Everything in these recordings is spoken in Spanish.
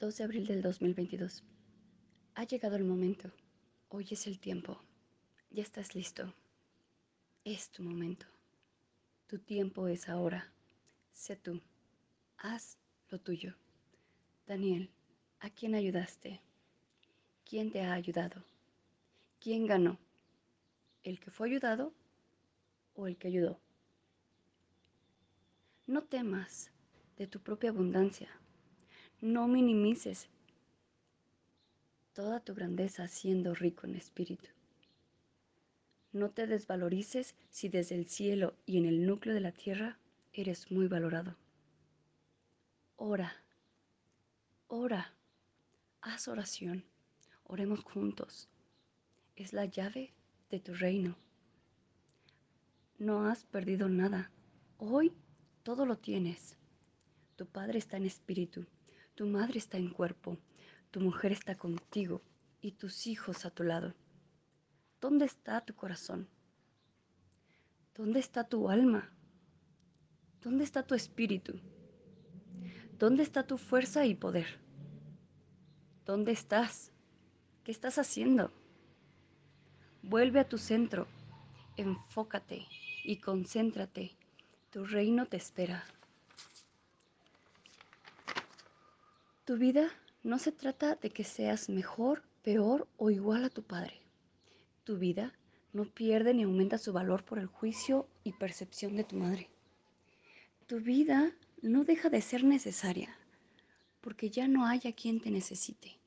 2 de abril del 2022. Ha llegado el momento. Hoy es el tiempo. Ya estás listo. Es tu momento. Tu tiempo es ahora. Sé tú. Haz lo tuyo. Daniel, ¿a quién ayudaste? ¿Quién te ha ayudado? ¿Quién ganó? ¿El que fue ayudado o el que ayudó? No temas de tu propia abundancia no minimices toda tu grandeza siendo rico en espíritu. No te desvalorices si desde el cielo y en el núcleo de la tierra eres muy valorado. Ora, ora, haz oración, oremos juntos. Es la llave de tu reino. No has perdido nada. Hoy todo lo tienes. Tu Padre está en espíritu tu madre está en cuerpo, tu mujer está contigo y tus hijos a tu lado. ¿Dónde está tu corazón? ¿Dónde está tu alma? ¿Dónde está tu espíritu? ¿Dónde está tu fuerza y poder? ¿Dónde estás? ¿Qué estás haciendo? Vuelve a tu centro, enfócate y concéntrate. Tu reino te espera. Tu vida no se trata de que seas mejor, peor o igual a tu padre. Tu vida no pierde ni aumenta su valor por el juicio y percepción de tu madre. Tu vida no deja de ser necesaria porque ya no hay a quien te necesite.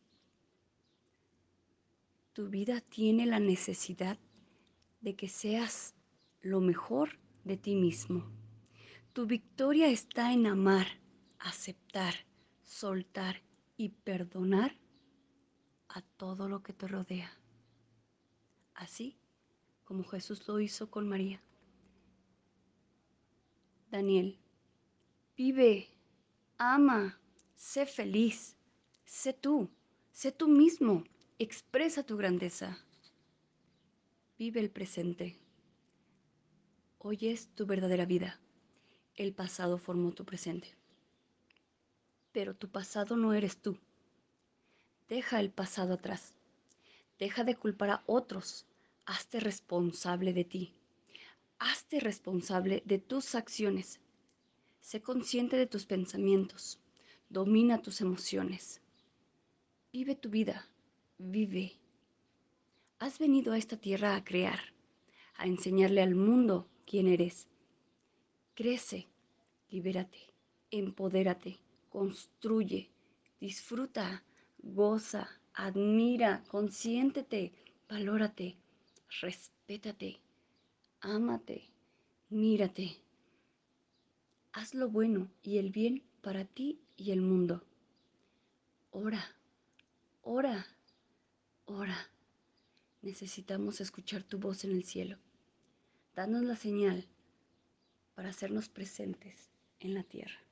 Tu vida tiene la necesidad de que seas lo mejor de ti mismo. Tu victoria está en amar, aceptar, soltar y perdonar a todo lo que te rodea. Así como Jesús lo hizo con María. Daniel, vive, ama, sé feliz, sé tú, sé tú mismo, expresa tu grandeza. Vive el presente. Hoy es tu verdadera vida. El pasado formó tu presente. Pero tu pasado no eres tú. Deja el pasado atrás. Deja de culpar a otros. Hazte responsable de ti. Hazte responsable de tus acciones. Sé consciente de tus pensamientos. Domina tus emociones. Vive tu vida. Vive. Has venido a esta tierra a crear, a enseñarle al mundo quién eres. Crece, libérate, empodérate construye, disfruta, goza, admira, consiéntete, valórate, respétate, ámate, mírate. Haz lo bueno y el bien para ti y el mundo. Ora, ora, ora. Necesitamos escuchar tu voz en el cielo. Danos la señal para hacernos presentes en la tierra.